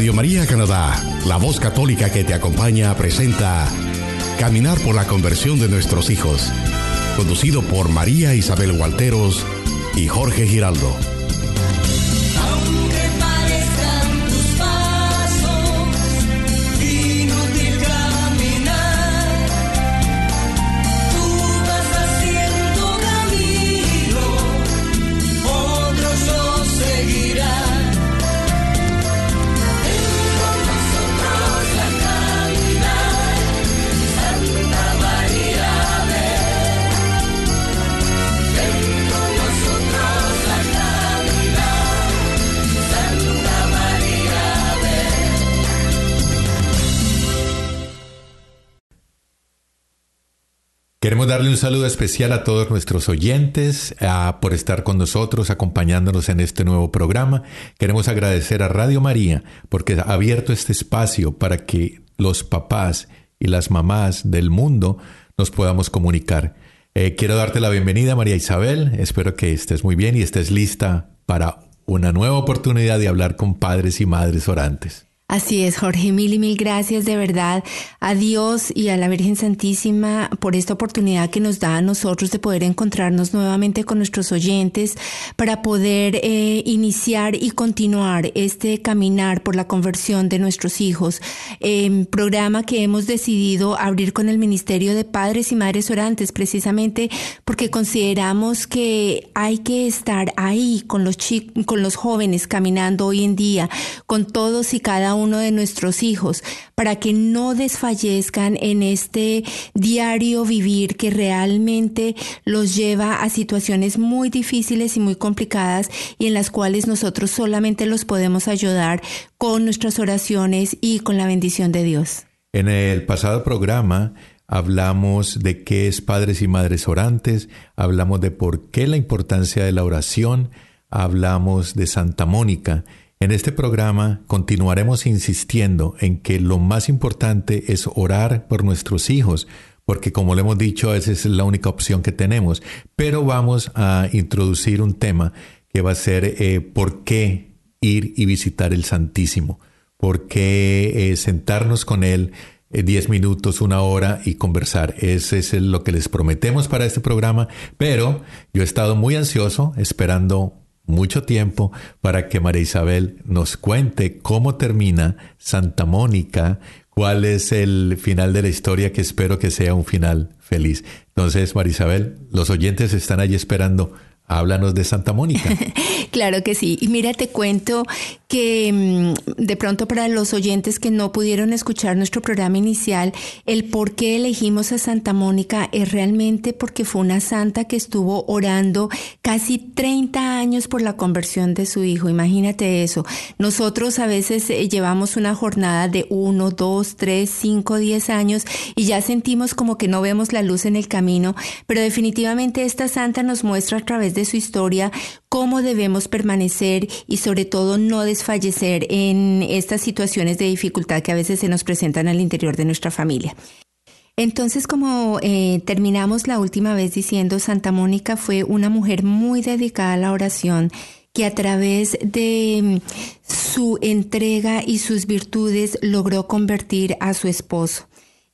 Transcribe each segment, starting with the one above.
Radio María Canadá, la voz católica que te acompaña, presenta Caminar por la conversión de nuestros hijos, conducido por María Isabel Walteros y Jorge Giraldo. Queremos darle un saludo especial a todos nuestros oyentes por estar con nosotros, acompañándonos en este nuevo programa. Queremos agradecer a Radio María porque ha abierto este espacio para que los papás y las mamás del mundo nos podamos comunicar. Eh, quiero darte la bienvenida, María Isabel. Espero que estés muy bien y estés lista para una nueva oportunidad de hablar con padres y madres orantes. Así es, Jorge, mil y mil gracias de verdad a Dios y a la Virgen Santísima por esta oportunidad que nos da a nosotros de poder encontrarnos nuevamente con nuestros oyentes para poder eh, iniciar y continuar este caminar por la conversión de nuestros hijos. Eh, programa que hemos decidido abrir con el Ministerio de Padres y Madres Orantes, precisamente porque consideramos que hay que estar ahí con los, con los jóvenes caminando hoy en día, con todos y cada uno uno de nuestros hijos, para que no desfallezcan en este diario vivir que realmente los lleva a situaciones muy difíciles y muy complicadas y en las cuales nosotros solamente los podemos ayudar con nuestras oraciones y con la bendición de Dios. En el pasado programa hablamos de qué es padres y madres orantes, hablamos de por qué la importancia de la oración, hablamos de Santa Mónica en este programa continuaremos insistiendo en que lo más importante es orar por nuestros hijos, porque como le hemos dicho, esa es la única opción que tenemos. Pero vamos a introducir un tema que va a ser eh, por qué ir y visitar el Santísimo, por qué eh, sentarnos con Él. Eh, diez minutos, una hora y conversar. Ese es lo que les prometemos para este programa, pero yo he estado muy ansioso esperando mucho tiempo para que María Isabel nos cuente cómo termina Santa Mónica, cuál es el final de la historia que espero que sea un final feliz. Entonces, María Isabel, los oyentes están allí esperando Háblanos de Santa Mónica. claro que sí. Y mira, te cuento que mm, de pronto para los oyentes que no pudieron escuchar nuestro programa inicial, el por qué elegimos a Santa Mónica es realmente porque fue una santa que estuvo orando casi 30 años por la conversión de su hijo. Imagínate eso. Nosotros a veces eh, llevamos una jornada de 1, 2, 3, 5, 10 años y ya sentimos como que no vemos la luz en el camino, pero definitivamente esta santa nos muestra a través de su historia cómo debemos permanecer y sobre todo no desfallecer en estas situaciones de dificultad que a veces se nos presentan al interior de nuestra familia. Entonces, como eh, terminamos la última vez diciendo, Santa Mónica fue una mujer muy dedicada a la oración que a través de mm, su entrega y sus virtudes logró convertir a su esposo.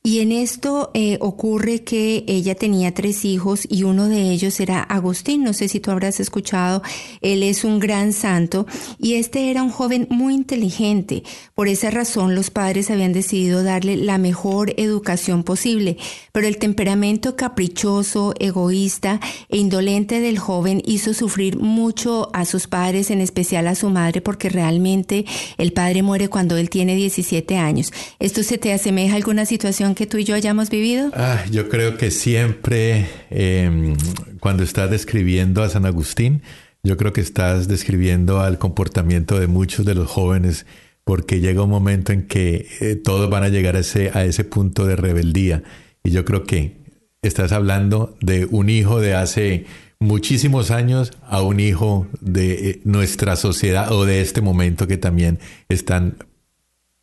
Y en esto eh, ocurre que ella tenía tres hijos y uno de ellos era Agustín. No sé si tú habrás escuchado, él es un gran santo y este era un joven muy inteligente. Por esa razón los padres habían decidido darle la mejor educación posible. Pero el temperamento caprichoso, egoísta e indolente del joven hizo sufrir mucho a sus padres, en especial a su madre, porque realmente el padre muere cuando él tiene 17 años. ¿Esto se te asemeja a alguna situación que tú y yo hayamos vivido? Ah, yo creo que siempre em, cuando estás describiendo a San Agustín, yo creo que estás describiendo al comportamiento de muchos de los jóvenes porque llega un momento en que eh, todos van a llegar a ese, a ese punto de rebeldía. Y yo creo que estás hablando de un hijo de hace muchísimos años a un hijo de eh, nuestra sociedad o de este momento que también están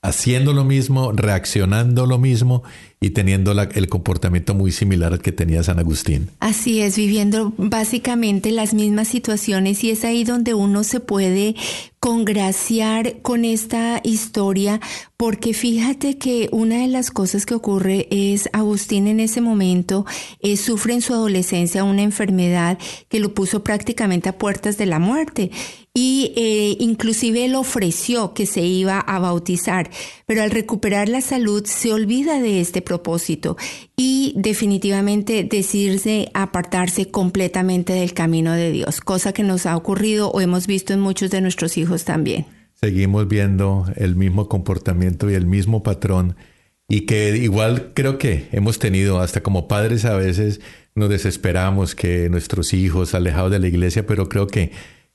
haciendo lo mismo, reaccionando lo mismo y teniendo el comportamiento muy similar al que tenía San Agustín. Así es, viviendo básicamente las mismas situaciones y es ahí donde uno se puede congraciar con esta historia porque fíjate que una de las cosas que ocurre es Agustín en ese momento eh, sufre en su adolescencia una enfermedad que lo puso prácticamente a puertas de la muerte y eh, inclusive él ofreció que se iba a bautizar, pero al recuperar la salud se olvida de este propósito y definitivamente decidirse apartarse completamente del camino de Dios, cosa que nos ha ocurrido o hemos visto en muchos de nuestros hijos también. Seguimos viendo el mismo comportamiento y el mismo patrón y que igual creo que hemos tenido hasta como padres a veces nos desesperamos que nuestros hijos alejados de la iglesia, pero creo que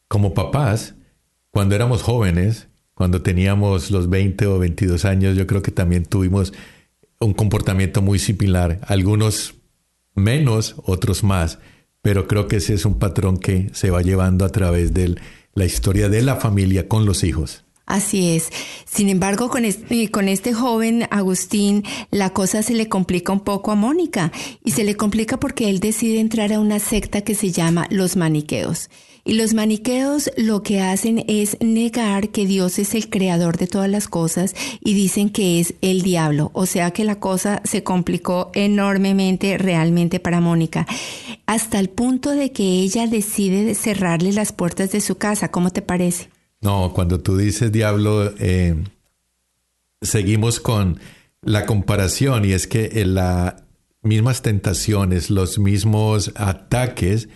como papás, cuando éramos jóvenes, cuando teníamos los 20 o 22 años, yo creo que también tuvimos un comportamiento muy similar, algunos menos, otros más, pero creo que ese es un patrón que se va llevando a través de la historia de la familia con los hijos. Así es. Sin embargo, con este, con este joven Agustín, la cosa se le complica un poco a Mónica y se le complica porque él decide entrar a una secta que se llama los maniqueos. Y los maniqueos lo que hacen es negar que Dios es el creador de todas las cosas y dicen que es el diablo. O sea que la cosa se complicó enormemente realmente para Mónica, hasta el punto de que ella decide cerrarle las puertas de su casa. ¿Cómo te parece? No, cuando tú dices diablo, eh, seguimos con la comparación y es que las mismas tentaciones, los mismos ataques,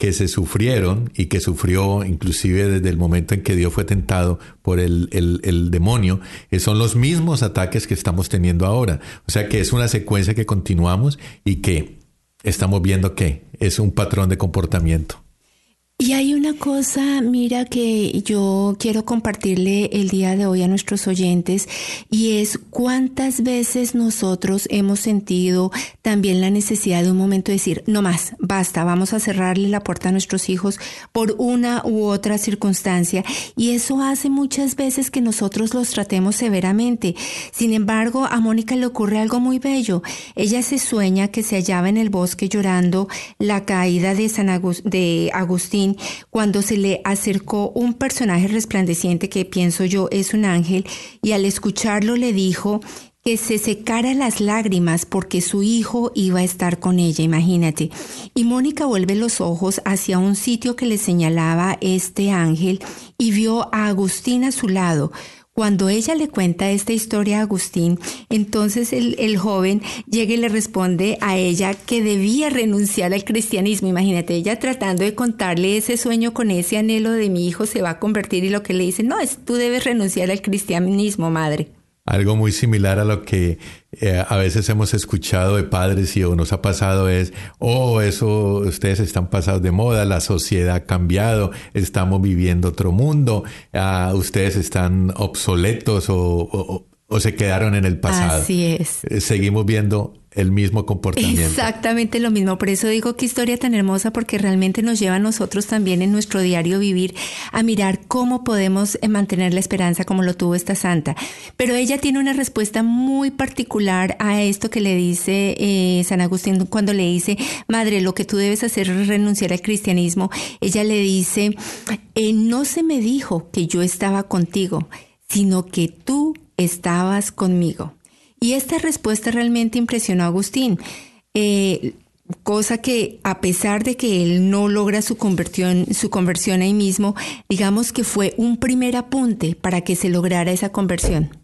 que se sufrieron y que sufrió inclusive desde el momento en que Dios fue tentado por el, el, demonio, eh, son los mismos ataques que estamos teniendo ahora. O sea que es una secuencia que continuamos y que estamos viendo que es un patrón de comportamiento. Y hay una cosa, mira, que yo quiero compartirle el día de hoy a nuestros oyentes y es cuántas veces nosotros hemos sentido también la necesidad de un momento de decir, no más, basta, vamos a cerrarle la puerta a nuestros hijos por una u otra circunstancia. Y eso hace muchas veces que nosotros los tratemos severamente. Sin embargo, a Mónica le ocurre algo muy bello. Ella se sueña que se hallaba en el bosque llorando la caída de, San de Agustín cuando se le acercó un personaje resplandeciente que pienso yo es un ángel y al escucharlo le dijo que se secara las lágrimas porque su hijo iba a estar con ella, imagínate. Y Mónica vuelve los ojos hacia un sitio que le señalaba este ángel y vio a Agustín a su lado. Cuando ella le cuenta esta historia a Agustín, entonces el, joven llega y le responde a ella que debía renunciar al cristianismo. Imagínate, ella tratando de contarle ese sueño con ese anhelo de mi hijo se va a convertir y lo que le dice, no, es tú debes renunciar al cristianismo, madre. Algo muy similar a lo que eh, a veces hemos escuchado de padres y o nos ha pasado es, oh, eso, ustedes están pasados de moda, la sociedad ha cambiado, estamos viviendo otro mundo, ah, ustedes están obsoletos o, o, se quedaron en el pasado. Así es. Eh, seguimos viendo el mismo comportamiento. Exactamente lo mismo. Por eso digo que historia tan hermosa porque realmente nos lleva a nosotros también en nuestro diario vivir a mirar cómo podemos eh, mantener la esperanza como lo tuvo esta santa. Pero ella tiene una respuesta muy particular a esto que le dice eh, San Agustín cuando le dice, madre, lo que tú debes hacer es renunciar al cristianismo. Ella le dice, eh, no se me dijo que yo estaba contigo, sino que tú estabas conmigo. Y esta respuesta realmente impresionó a Agustín, eh, cosa que a pesar de que él no logra su conversión, su conversión ahí mismo, digamos que fue un primer apunte para que se lograra esa conversión.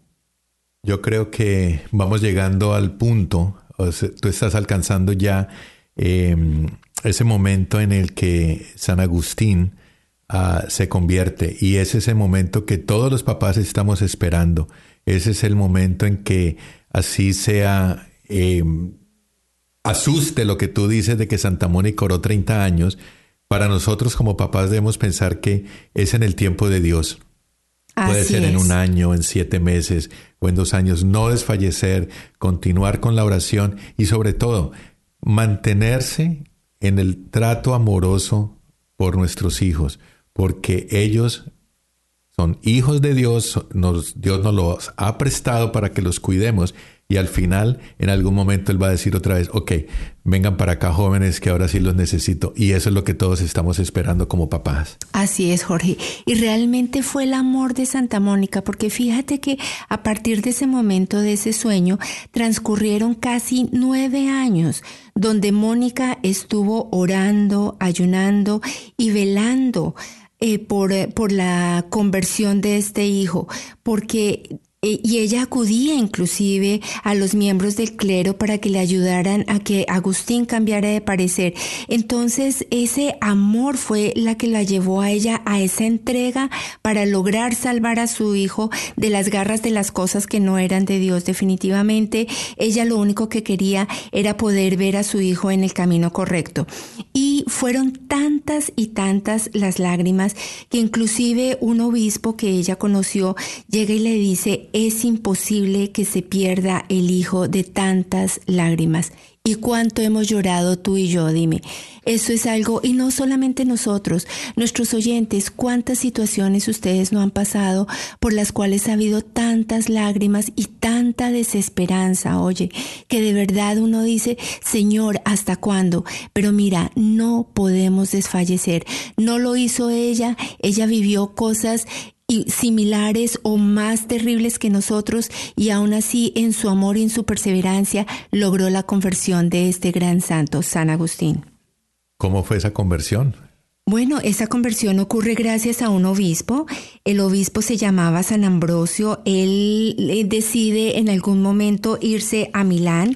Yo creo que vamos llegando al punto, tú estás alcanzando ya em, ese momento en el que San Agustín ah, se convierte y es ese momento que todos los papás estamos esperando. Ese es el momento en que así sea, eh, asuste lo que tú dices de que Santa Mónica oró 30 años, para nosotros como papás debemos pensar que es en el tiempo de Dios. Puede ser en un año, en siete meses o en dos años. No desfallecer, continuar con la oración y sobre todo mantenerse en el trato amoroso por nuestros hijos, porque ellos son hijos de Dios, Dios nos los ha prestado para que los cuidemos y al final, en algún momento, Él va a decir otra vez, ok, vengan para acá jóvenes que ahora sí los necesito. Y eso es lo que todos estamos esperando como papás. Así es, Jorge. Y realmente fue el amor de Santa Mónica, porque fíjate que a partir de ese momento, de ese sueño, transcurrieron casi nueve años donde Mónica estuvo orando, ayunando y velando eh, por, eh, por la conversión de este hijo, porque y ella acudía inclusive a los miembros del clero para que le ayudaran a que Agustín cambiara de parecer. Entonces ese amor fue la que la llevó a ella a esa entrega para lograr salvar a su hijo de las garras de las cosas que no eran de Dios. Definitivamente ella lo único que quería era poder ver a su hijo en el camino correcto. Y fueron tantas y tantas las lágrimas que inclusive un obispo que ella conoció llega y le dice, es imposible que se pierda el hijo de tantas lágrimas. ¿Y cuánto hemos llorado tú y yo? Dime. Eso es algo, y no solamente nosotros, nuestros oyentes, cuántas situaciones ustedes no han pasado por las cuales ha habido tantas lágrimas y tanta desesperanza, oye, que de verdad uno dice, Señor, ¿hasta cuándo? Pero mira, no podemos desfallecer. No lo hizo ella, ella vivió cosas y similares o más terribles que nosotros y aún así en su amor y en su perseverancia logró la conversión de este gran santo, San Agustín. ¿Cómo fue esa conversión? Bueno, esa conversión ocurre gracias a un obispo. El obispo se llamaba San Ambrosio. Él eh, decide en algún momento irse a Milán,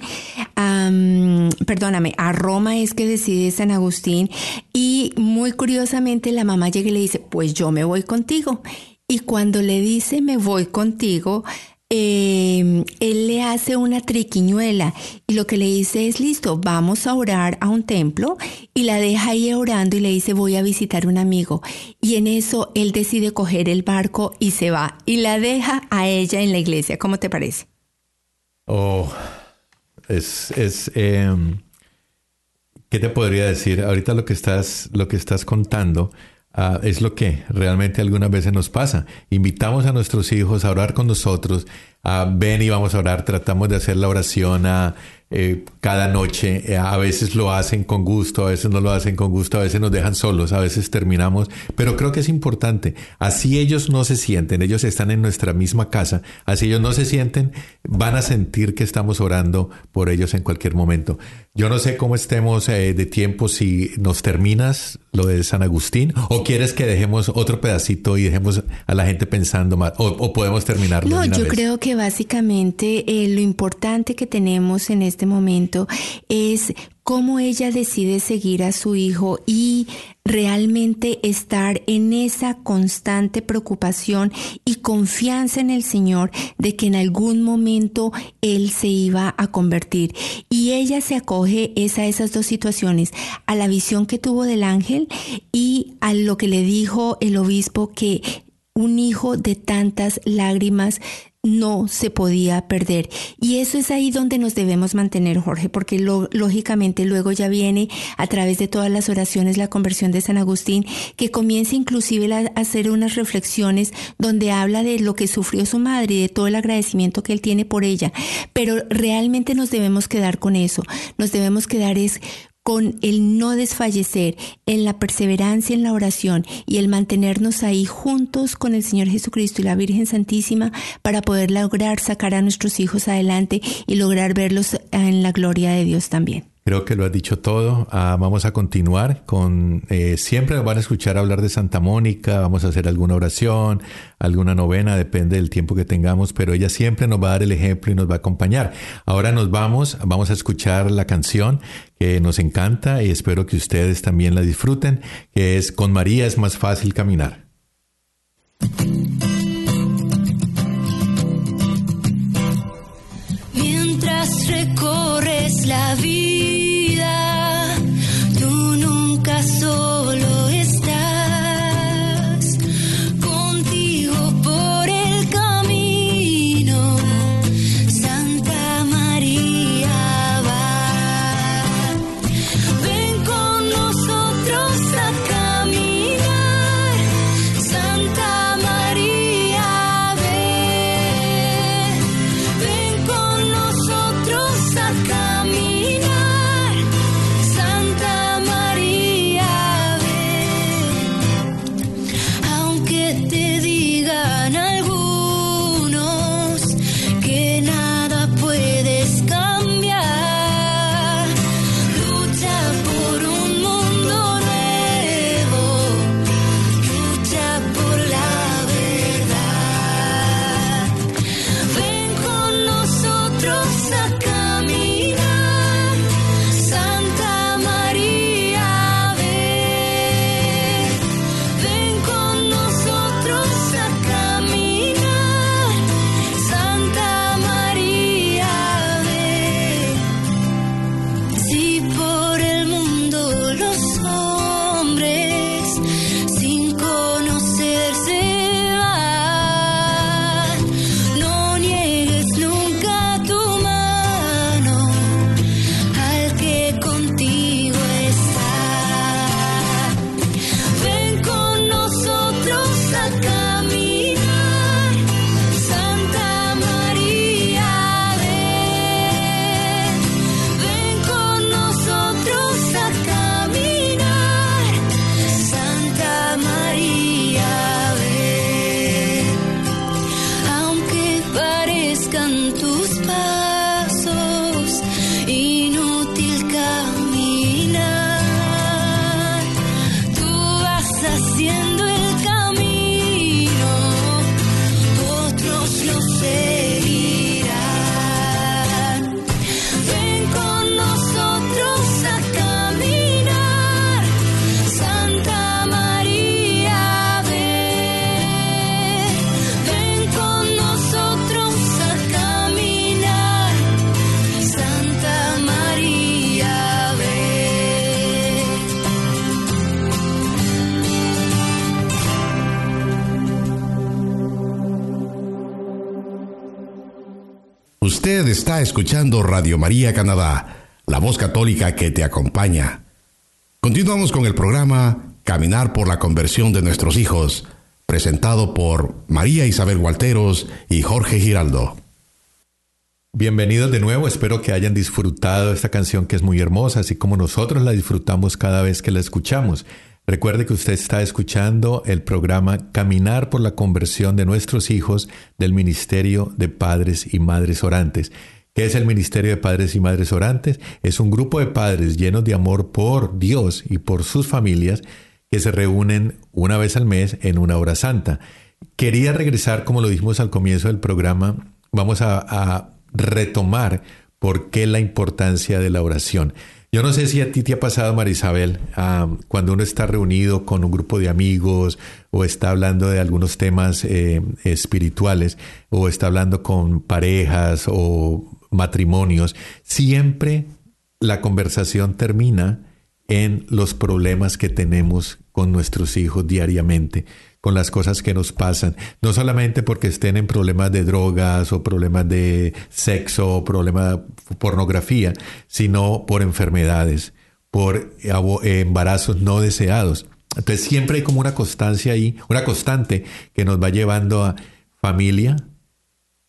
perdóname, a Roma es que decide San Agustín. Y muy curiosamente la mamá llega y le dice, pues yo me voy contigo. Y cuando le dice me voy contigo, em, él le hace una triquiñuela y lo que le dice es listo, vamos a orar a un templo y la deja ahí orando y le dice voy a visitar un amigo. Y en eso él decide coger el barco y se va y la deja a ella en la iglesia. ¿Cómo te parece? Oh, es, es em, ¿qué te podría decir? Ahorita lo que estás, lo que estás contando Ah, es lo que realmente algunas veces nos pasa. Invitamos a nuestros hijos a orar con nosotros, a ven y vamos a orar, tratamos de hacer la oración a, eh, cada noche. Eh, a veces lo hacen con gusto, a veces no lo hacen con gusto, a veces nos dejan solos, a veces terminamos. Pero creo que es importante. Así ellos no se sienten, ellos están en nuestra misma casa. Así ellos no se sienten, van a sentir que estamos orando por ellos en cualquier momento. Yo no sé cómo estemos eh, de tiempo, si nos terminas lo de San Agustín o quieres que dejemos otro pedacito y dejemos a la gente pensando más o, podemos terminar. No, yo creo que básicamente lo importante que tenemos en este este momento es cómo ella decide seguir a su hijo y realmente estar en esa constante preocupación y confianza en el Señor de que en algún momento Él se iba a convertir. Y ella se acoge a esas dos situaciones, a la visión que tuvo del ángel y a lo que le dijo el obispo que un hijo de tantas lágrimas no se podía perder. Y eso es ahí donde nos debemos mantener, Jorge, porque lógicamente luego ya viene a través de todas las oraciones la conversión de San Agustín, que comienza inclusive a hacer unas reflexiones donde habla de lo que sufrió su madre y de todo el agradecimiento que él tiene por ella. Pero realmente nos debemos quedar con eso, nos debemos quedar es con el no desfallecer, en la perseverancia en la oración y el mantenernos ahí juntos con el Señor Jesucristo y la Virgen Santísima para poder lograr sacar a nuestros hijos adelante y lograr verlos en la gloria de Dios también. Creo que lo has dicho todo. Ah, vamos a continuar con, eh, siempre van a escuchar hablar de Santa Mónica, vamos a hacer alguna oración, alguna novena, depende del tiempo que tengamos, pero ella siempre nos va a dar el ejemplo y nos va a acompañar. Ahora nos vamos, vamos a escuchar la canción que nos encanta y espero que ustedes también la disfruten, que es Con María es más fácil caminar. Usted está escuchando Radio María Canadá, la voz católica que te acompaña. Continuamos con el programa Caminar por la conversión de nuestros hijos, presentado por María Isabel Gualteros y Jorge Giraldo. Bienvenidos de nuevo, espero que hayan disfrutado esta canción que es muy hermosa, así como nosotros la disfrutamos cada vez que la escuchamos. Recuerde que usted está escuchando el programa Caminar por la conversión de nuestros hijos del Ministerio de Padres y Madres Orantes. ¿Qué es el Ministerio de Padres y Madres Orantes? Es un grupo de padres llenos de amor por Dios y por sus familias que se reúnen una vez al mes en una hora santa. Quería regresar, como lo dijimos al comienzo del programa, vamos a, retomar por qué la importancia de la oración. Yo no sé si a ti te ha pasado, Marisabel, cuando uno está reunido con un grupo de amigos o está hablando de algunos temas eh, espirituales o está hablando con parejas o matrimonios, siempre la conversación termina en los problemas que tenemos con nuestros hijos diariamente con las cosas que nos pasan, no solamente porque estén en problemas de drogas o problemas de sexo o problemas de pornografía, sino por enfermedades, por embarazos no deseados. Entonces siempre hay como una constancia ahí, una constante que nos va llevando a familia.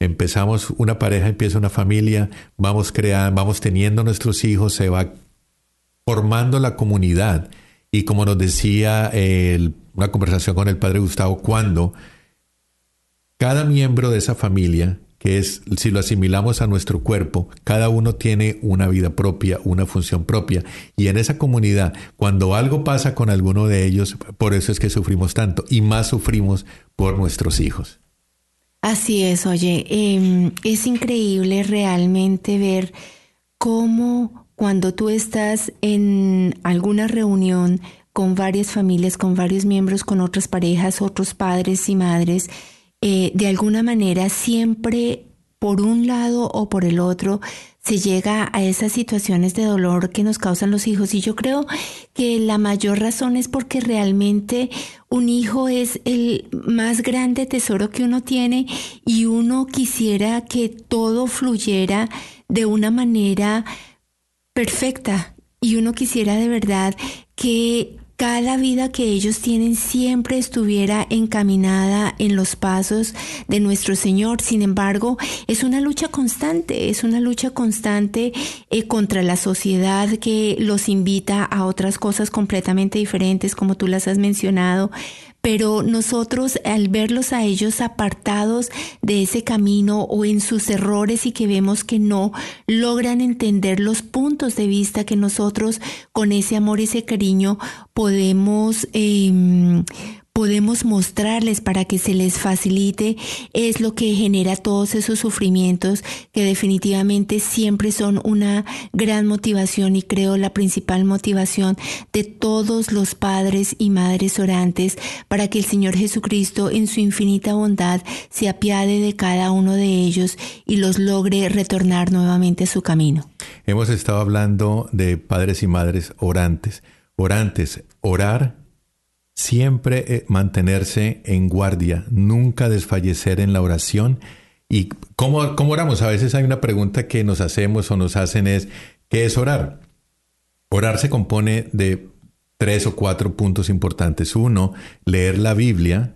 Empezamos una pareja, empieza una familia, vamos creando, vamos teniendo nuestros hijos, se va formando la comunidad. Y como nos decía una conversación con el padre Gustavo cuando cada miembro de esa familia, que es, si lo asimilamos a nuestro cuerpo, cada uno tiene una vida propia, una función propia. Y en esa comunidad, cuando algo pasa con alguno de ellos, por eso es que sufrimos tanto y más sufrimos por nuestros hijos. Así es, oye, em, es increíble realmente ver cómo cuando tú estás en alguna reunión con varias familias, con varios miembros, con otras parejas, otros padres y madres, eh, de alguna manera siempre por un lado o por el otro se llega a esas situaciones de dolor que nos causan los hijos. Y yo creo que la mayor razón es porque realmente un hijo es el más grande tesoro que uno tiene y uno quisiera que todo fluyera de una manera perfecta. Y uno quisiera de verdad que cada vida que ellos tienen siempre estuviera encaminada en los pasos de nuestro Señor. Sin embargo, es una lucha constante, es una lucha constante eh, contra la sociedad que los invita a otras cosas completamente diferentes, como tú las has mencionado, pero nosotros al verlos a ellos apartados de ese camino o en sus errores y que vemos que no logran entender los puntos de vista que nosotros con ese amor ese cariño podemos eh, podemos mostrarles para que se les facilite es lo que genera todos esos sufrimientos que definitivamente siempre son una gran motivación y creo la principal motivación de todos los padres y madres orantes para que el Señor Jesucristo en su infinita bondad se apiade de cada uno de ellos y los logre retornar nuevamente a su camino. Hemos estado hablando de padres y madres orantes. Orantes, orar Siempre eh, mantenerse en guardia, nunca desfallecer en la oración. ¿Y cómo, cómo oramos? A veces hay una pregunta que nos hacemos o nos hacen es, ¿qué es orar? Orar se compone de tres o cuatro puntos importantes. Uno, leer la Biblia,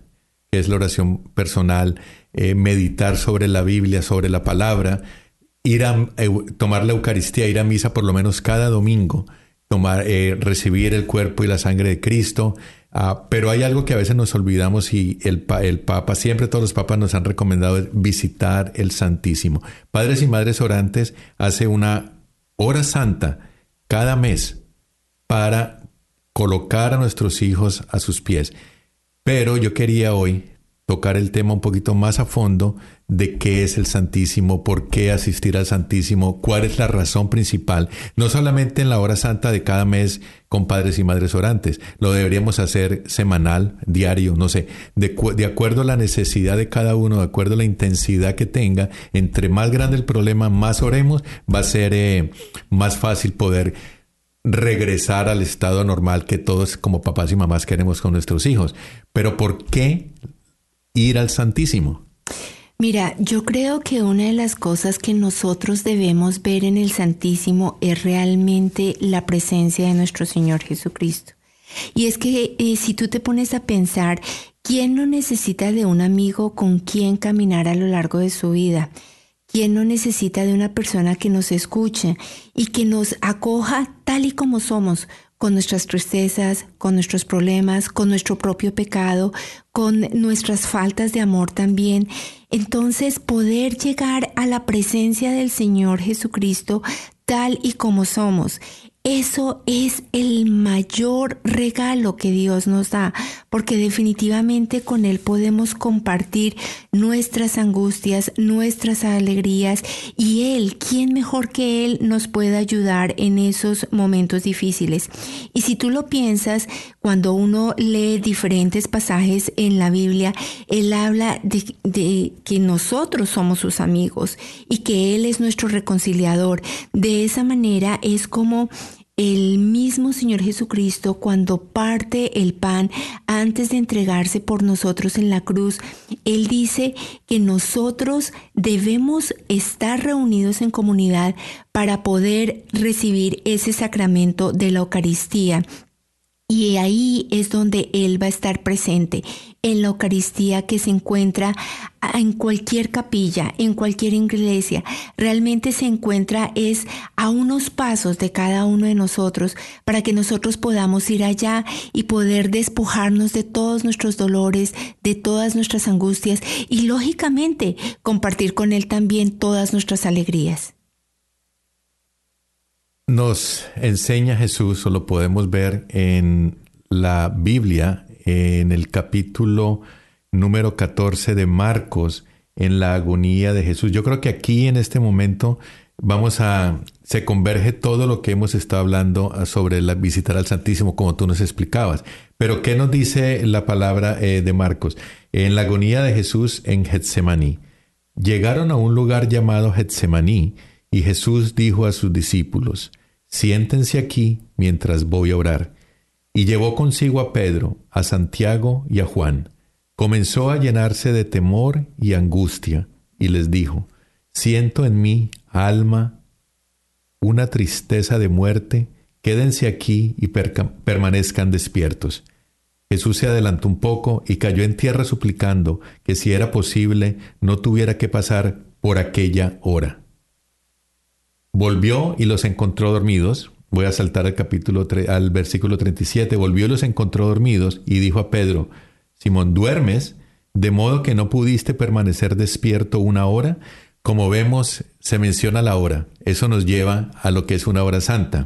que es la oración personal, eh, meditar sobre la Biblia, sobre la palabra, ir a tomar la Eucaristía, ir a misa por lo menos cada domingo, tomar, eh, recibir el cuerpo y la sangre de Cristo, Ah, pero hay algo que a veces nos olvidamos y el, el Papa, siempre todos los papas nos han recomendado visitar el Santísimo. Padres y Madres Orantes hace una hora santa cada mes para colocar a nuestros hijos a sus pies. Pero yo quería hoy tocar el tema un poquito más a fondo de qué es el Santísimo, por qué asistir al Santísimo, cuál es la razón principal, no solamente en la hora santa de cada mes con padres y madres orantes, lo deberíamos hacer semanal, diario, no sé, de, acuerdo a la necesidad de cada uno, de acuerdo a la intensidad que tenga, entre más grande el problema, más oremos, va a ser eh, más fácil poder regresar al estado normal que todos como papás y mamás queremos con nuestros hijos. Pero ¿por qué ir al Santísimo? Mira, yo creo que una de las cosas que nosotros debemos ver en el Santísimo es realmente la presencia de nuestro Señor Jesucristo. Y es que eh, si tú te pones a pensar, ¿quién no necesita de un amigo con quien caminar a lo largo de su vida? ¿Quién no necesita de una persona que nos escuche y que nos acoja tal y como somos, con nuestras tristezas, con nuestros problemas, con nuestro propio pecado, con nuestras faltas de amor también. Entonces poder llegar a la presencia del Señor Jesucristo tal y como somos eso es el mayor regalo que Dios nos da, porque definitivamente con Él podemos compartir nuestras angustias, nuestras alegrías y Él, ¿quién mejor que Él nos puede ayudar en esos momentos difíciles? Y si tú lo piensas, cuando uno lee diferentes pasajes en la Biblia, Él habla de, de que nosotros somos sus amigos y que Él es nuestro reconciliador. De esa manera es como el mismo Señor Jesucristo cuando parte el pan antes de entregarse por nosotros en la cruz, Él dice que nosotros debemos estar reunidos en comunidad para poder recibir ese sacramento de la Eucaristía. Y ahí es donde Él va a estar presente, en la Eucaristía que se encuentra en cualquier capilla, en cualquier iglesia. Realmente se encuentra es a unos pasos de cada uno de nosotros para que nosotros podamos ir allá y poder despojarnos de todos nuestros dolores, de todas nuestras angustias y lógicamente compartir con Él también todas nuestras alegrías. Nos enseña Jesús, o lo podemos ver en la Biblia, en el capítulo número 14 de Marcos, en la agonía de Jesús. Yo creo que aquí en este momento vamos a, se converge todo lo que hemos estado hablando sobre la visitar al Santísimo, como tú nos explicabas. Pero ¿qué nos dice la palabra eh, de Marcos? En la agonía de Jesús en Getsemaní. Llegaron a un lugar llamado Getsemaní y Jesús dijo a sus discípulos, siéntense aquí mientras voy a orar. Y llevó consigo a Pedro, a Santiago y a Juan. Comenzó a llenarse de temor y angustia, y les dijo, Siento en mí, alma, una tristeza de muerte, quédense aquí y permanezcan despiertos. Jesús se adelantó un poco y cayó en tierra suplicando que si era posible no tuviera que pasar por aquella hora. Volvió y los encontró dormidos. Voy a saltar al capítulo al versículo 37. Volvió y los encontró dormidos y dijo a Pedro, Simón, ¿duermes? De modo que no pudiste permanecer despierto una hora. Como vemos, se menciona la hora. Eso nos lleva a lo que es una hora santa.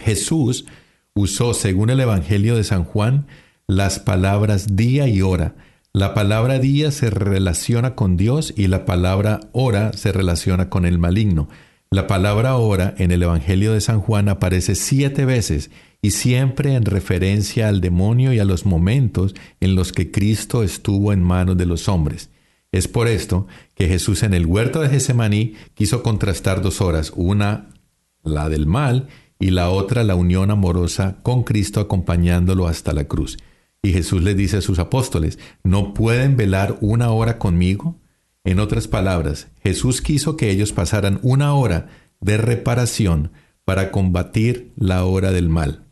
Jesús usó, según el Evangelio de San Juan, las palabras día y hora. La palabra día se relaciona con Dios y la palabra hora se relaciona con el maligno. La palabra hora en el Evangelio de San Juan aparece siete veces y siempre en referencia al demonio y a los momentos en los que Cristo estuvo en manos de los hombres. Es por esto que Jesús en el huerto de Getsemaní quiso contrastar dos horas, una la del mal y la otra la unión amorosa con Cristo acompañándolo hasta la cruz. Y Jesús le dice a sus apóstoles, ¿no pueden velar una hora conmigo? En otras palabras, Jesús quiso que ellos pasaran una hora de reparación para combatir la hora del mal.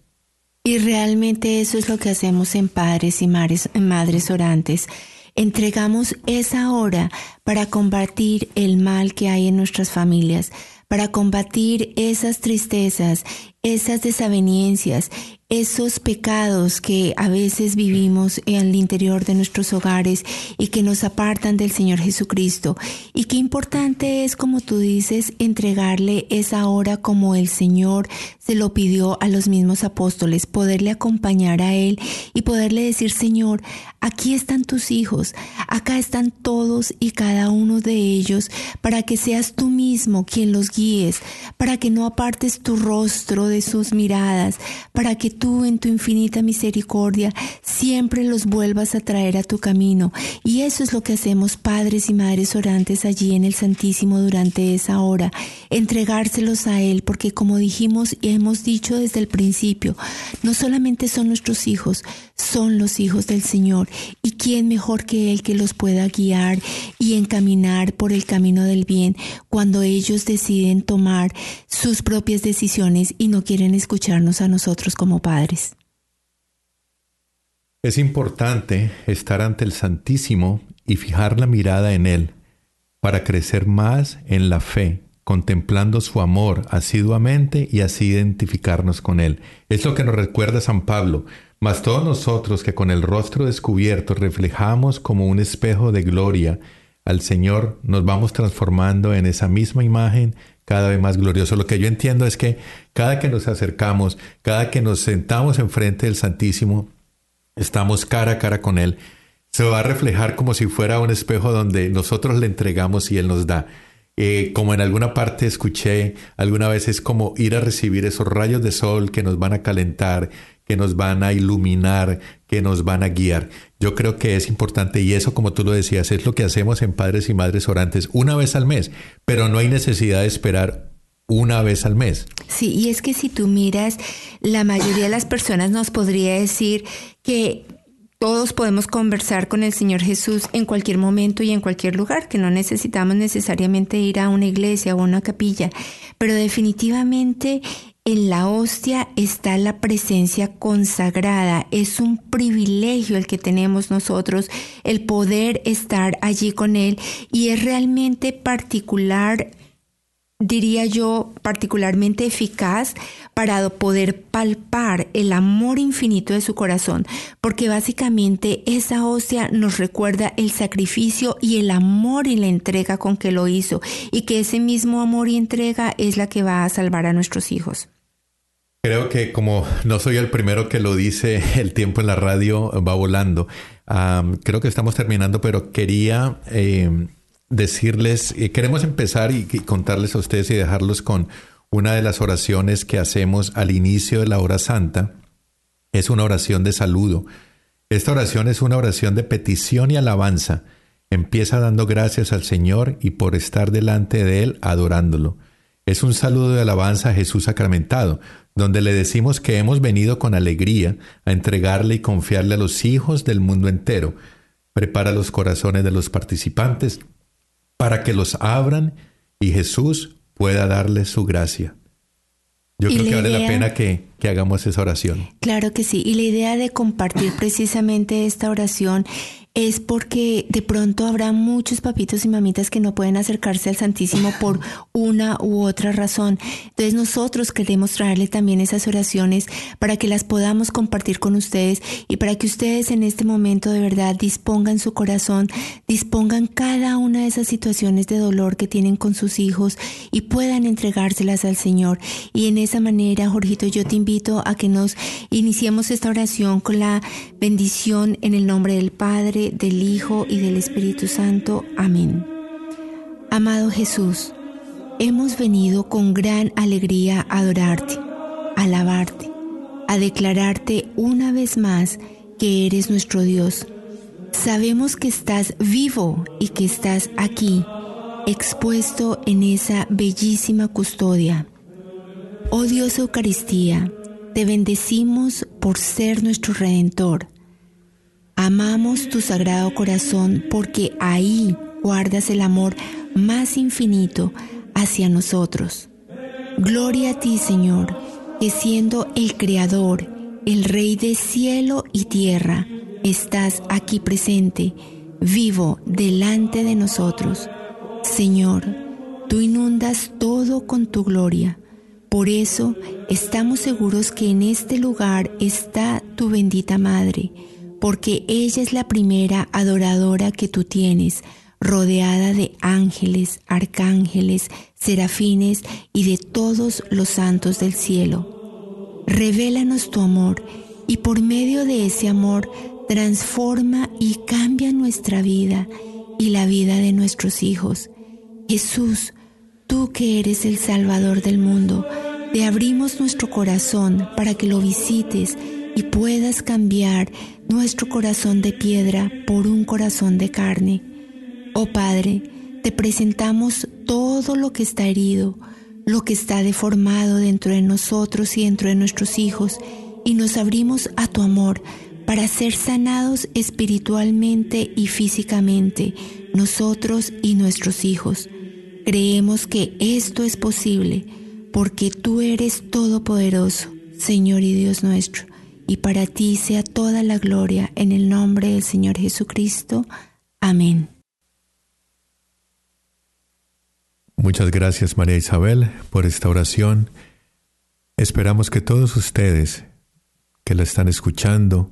Y realmente eso es lo que hacemos en padres y madres, orantes. Entregamos esa hora para combatir el mal que hay en nuestras familias, para combatir esas tristezas, esas desavenencias, esos pecados que a veces vivimos el interior de nuestros hogares y que nos apartan del Señor Jesucristo. Y qué importante es, como tú dices, entregarle esa hora como el Señor se lo pidió a los mismos apóstoles, poderle acompañar a Él y poderle decir, Señor, aquí están tus hijos, acá están todos y cada uno de ellos, para que seas tú mismo quien los guíes, para que no apartes tu rostro de sus miradas, para que tú en tu infinita misericordia siempre los vuelvas a traer a tu camino. Y eso es lo que hacemos padres y madres orantes allí en el Santísimo durante esa hora, entregárselos a Él, porque como dijimos y hemos dicho desde el principio, no solamente son nuestros hijos, son los hijos del Señor. ¿Y quién mejor que Él que los pueda guiar y encaminar por el camino del bien cuando ellos deciden tomar sus propias decisiones y no quieren escucharnos a nosotros como padres? Es importante estar ante el Santísimo y fijar la mirada en Él para crecer más en la fe, contemplando su amor asiduamente y así identificarnos con Él. Es lo que nos recuerda San Pablo. Mas todos nosotros que con el rostro descubierto reflejamos como un espejo de gloria al Señor, nos vamos transformando en esa misma imagen cada vez más glorioso. Lo que yo entiendo es que cada que nos acercamos, cada que nos sentamos enfrente del Santísimo, estamos cara a cara con Él, se va a reflejar como si fuera un espejo donde nosotros le entregamos y Él nos da. Eh, como en alguna parte escuché alguna vez, es como ir a recibir esos rayos de sol que nos van a calentar, que nos van a iluminar, que nos van a guiar. Yo creo que es importante y eso, como tú lo decías, es lo que hacemos en Padres y Madres Orantes una vez al mes, pero no hay necesidad de esperar una vez al mes. Sí, y es que si tú miras, la mayoría de las personas nos podría decir que todos podemos conversar con el Señor Jesús en cualquier momento y en cualquier lugar, que no necesitamos necesariamente ir a una iglesia o una capilla, pero definitivamente en la hostia está la presencia consagrada. Es un privilegio el que tenemos nosotros, el poder estar allí con Él y es realmente particular diría yo, particularmente eficaz para poder palpar el amor infinito de su corazón, porque básicamente esa hostia nos recuerda el sacrificio y el amor y la entrega con que lo hizo, y que ese mismo amor y entrega es la que va a salvar a nuestros hijos. Creo que como no soy el primero que lo dice, el tiempo en la radio va volando. creo que estamos terminando, pero quería... Eh, decirles, eh, queremos empezar y, contarles a ustedes y dejarlos con una de las oraciones que hacemos al inicio de la hora santa. Es una oración de saludo. Esta oración es una oración de petición y alabanza. Empieza dando gracias al Señor y por estar delante de Él adorándolo. Es un saludo de alabanza a Jesús sacramentado, donde le decimos que hemos venido con alegría a entregarle y confiarle a los hijos del mundo entero. Prepara los corazones de los participantes para que los abran y Jesús pueda darles su gracia. Yo creo que vale la pena que, que, hagamos esa oración. Claro que sí. Y la idea de compartir precisamente esta oración es porque de pronto habrá muchos papitos y mamitas que no pueden acercarse al Santísimo por una u otra razón. Entonces nosotros queremos traerle también esas oraciones para que las podamos compartir con ustedes y para que ustedes en este momento de verdad dispongan su corazón, dispongan cada una de esas situaciones de dolor que tienen con sus hijos y puedan entregárselas al Señor. Y en esa manera, Jorgito, yo te invito a que nos iniciemos esta oración con la bendición en el nombre del Padre, del Hijo y del Espíritu Santo. Amén. Amado Jesús, hemos venido con gran alegría a adorarte, a alabarte, a declararte una vez más que eres nuestro Dios. Sabemos que estás vivo y que estás aquí, expuesto en esa bellísima custodia. Oh Dios Eucaristía, te bendecimos por ser nuestro Redentor Amamos tu sagrado corazón porque ahí guardas el amor más infinito hacia nosotros. Gloria a ti, Señor, que siendo el Creador, el Rey de cielo y tierra, estás aquí presente, vivo delante de nosotros. Señor, tú inundas todo con tu gloria. Por eso estamos seguros que en este lugar está tu bendita Madre porque ella es la primera adoradora que tú tienes, rodeada de ángeles, arcángeles, serafines y de todos los santos del cielo. Revélanos tu amor y por medio de ese amor transforma y cambia nuestra vida y la vida de nuestros hijos. Jesús, tú que eres el Salvador del mundo, Te abrimos nuestro corazón para que lo visites y puedas cambiar nuestro corazón de piedra por un corazón de carne. Oh Padre, te presentamos todo lo que está herido, lo que está deformado dentro de nosotros y dentro de nuestros hijos, y nos abrimos a tu amor para ser sanados espiritualmente y físicamente, nosotros y nuestros hijos. Creemos que esto es posible porque tú eres todopoderoso, Señor y Dios nuestro, y para ti sea toda la gloria en el nombre del Señor Jesucristo. Amén. Muchas gracias María Isabel por esta oración. Esperamos que todos ustedes que la están escuchando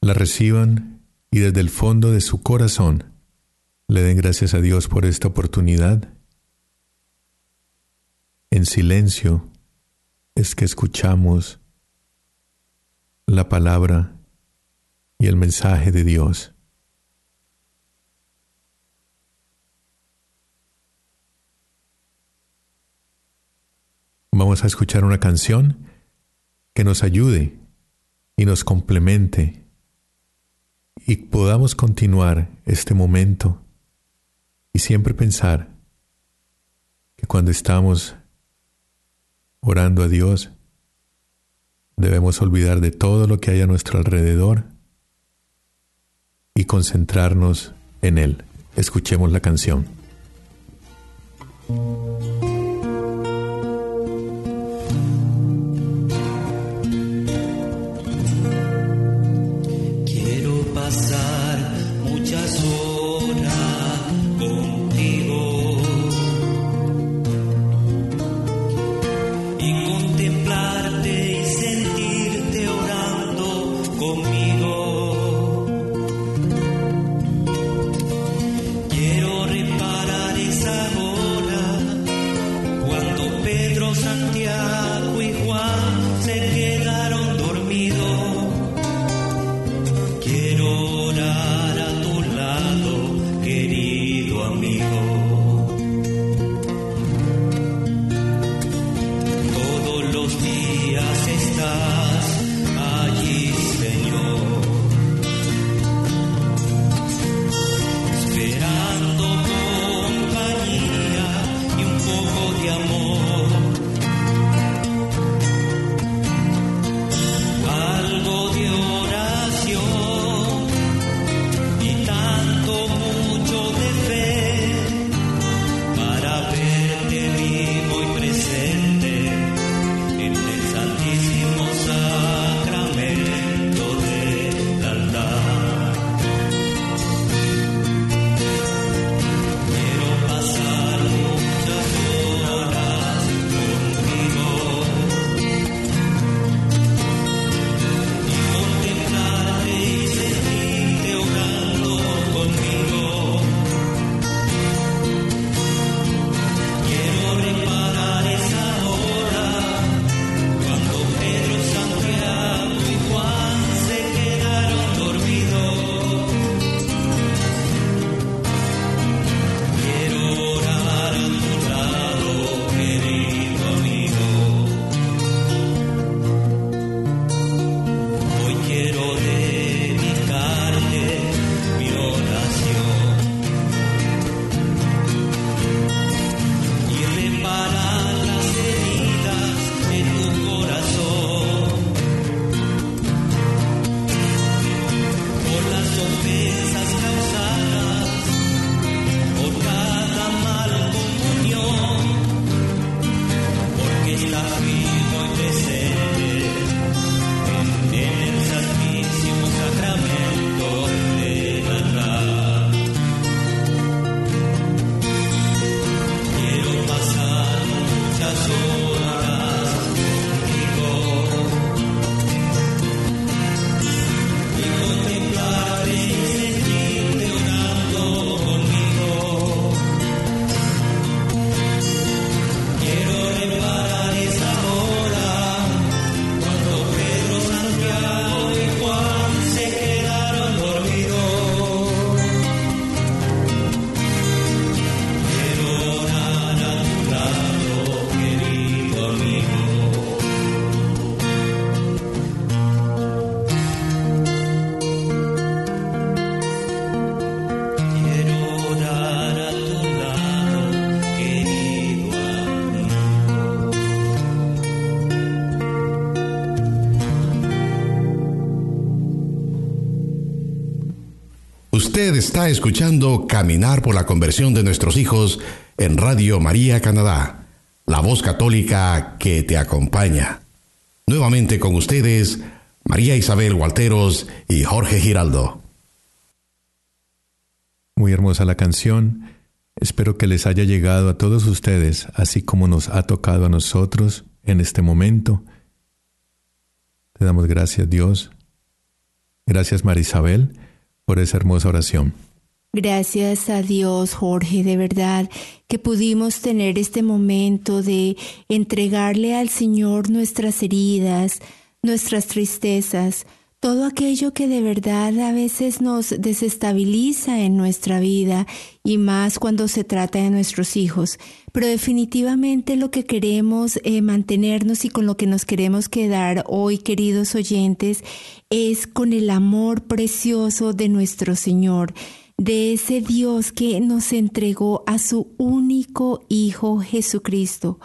la reciban y desde el fondo de su corazón le den gracias a Dios por esta oportunidad. En silencio es que escuchamos la palabra y el mensaje de Dios. Vamos a escuchar una canción que nos ayude y nos complemente y podamos continuar este momento y siempre pensar que cuando estamos orando a Dios, debemos olvidar de todo lo que hay a nuestro alrededor y concentrarnos en Él. Escuchemos la canción. Está escuchando Caminar por la conversión de nuestros hijos en Radio María Canadá, la voz católica que te acompaña. Nuevamente con ustedes, María Isabel Walteros y Jorge Giraldo. Muy hermosa la canción. Espero que les haya llegado a todos ustedes, así como nos ha tocado a nosotros en este momento. Te damos gracias, Dios. Gracias, María Isabel, por esa hermosa oración. Gracias a Dios, Jorge, de verdad, que pudimos tener este momento de entregarle al Señor nuestras heridas, nuestras tristezas, todo aquello que de verdad a veces nos desestabiliza en nuestra vida y más cuando se trata de nuestros hijos. Pero definitivamente lo que queremos eh, mantenernos y con lo que nos queremos quedar hoy, queridos oyentes, es con el amor precioso de nuestro Señor de ese Dios que nos entregó a su único Hijo Jesucristo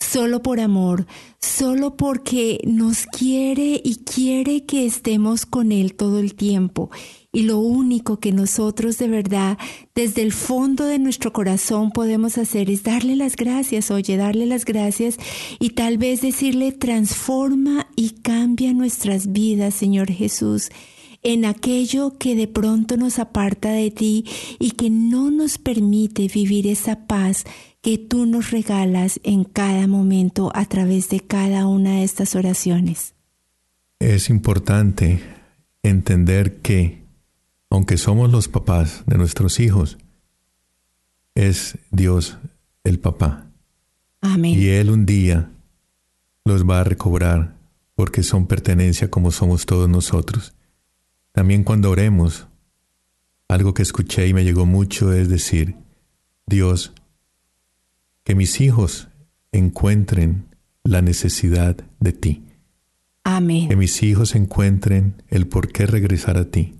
solo por amor, solo porque nos quiere y quiere que estemos con Él todo el tiempo. Y lo único que nosotros de verdad, desde el fondo de nuestro corazón podemos hacer es darle las gracias, oye, darle las gracias y tal vez decirle, transforma y cambia nuestras vidas, Señor Jesús en aquello que de pronto nos aparta de ti y que no nos permite vivir esa paz que tú nos regalas en cada momento a través de cada una de estas oraciones. Es importante entender que, aunque somos los papás de nuestros hijos, es Dios el papá. Amén. Y Él un día los va a recobrar porque son pertenencia como somos todos nosotros. También cuando oremos, algo que escuché y me llegó mucho es decir, Dios, que mis hijos encuentren la necesidad de ti. Amén. Que mis hijos encuentren el por qué regresar a ti.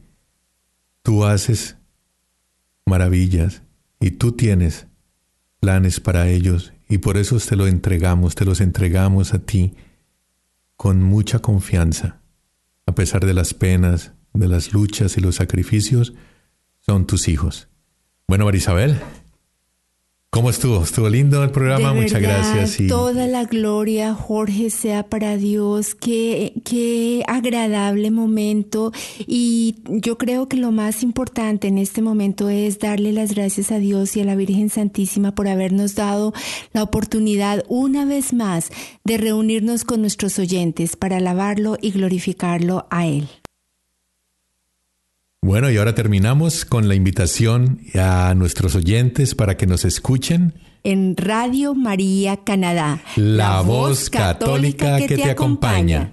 Tú haces maravillas y tú tienes planes para ellos y por eso te lo entregamos, te los entregamos a ti con mucha confianza. A pesar de las penas, de las luchas y los sacrificios, son tus hijos. Bueno, Marisabel, ¿Cómo estuvo? Estuvo lindo el programa, muchas gracias. Y... Toda la gloria, Jorge, sea para Dios. Qué, qué agradable momento. Y yo creo que lo más importante en este momento es darle las gracias a Dios y a la Virgen Santísima por habernos dado la oportunidad una vez más de reunirnos con nuestros oyentes para alabarlo y glorificarlo a Él. Bueno, y ahora terminamos con la invitación a nuestros oyentes para que nos escuchen. En Radio María Canadá. La, voz católica, que, te, acompaña.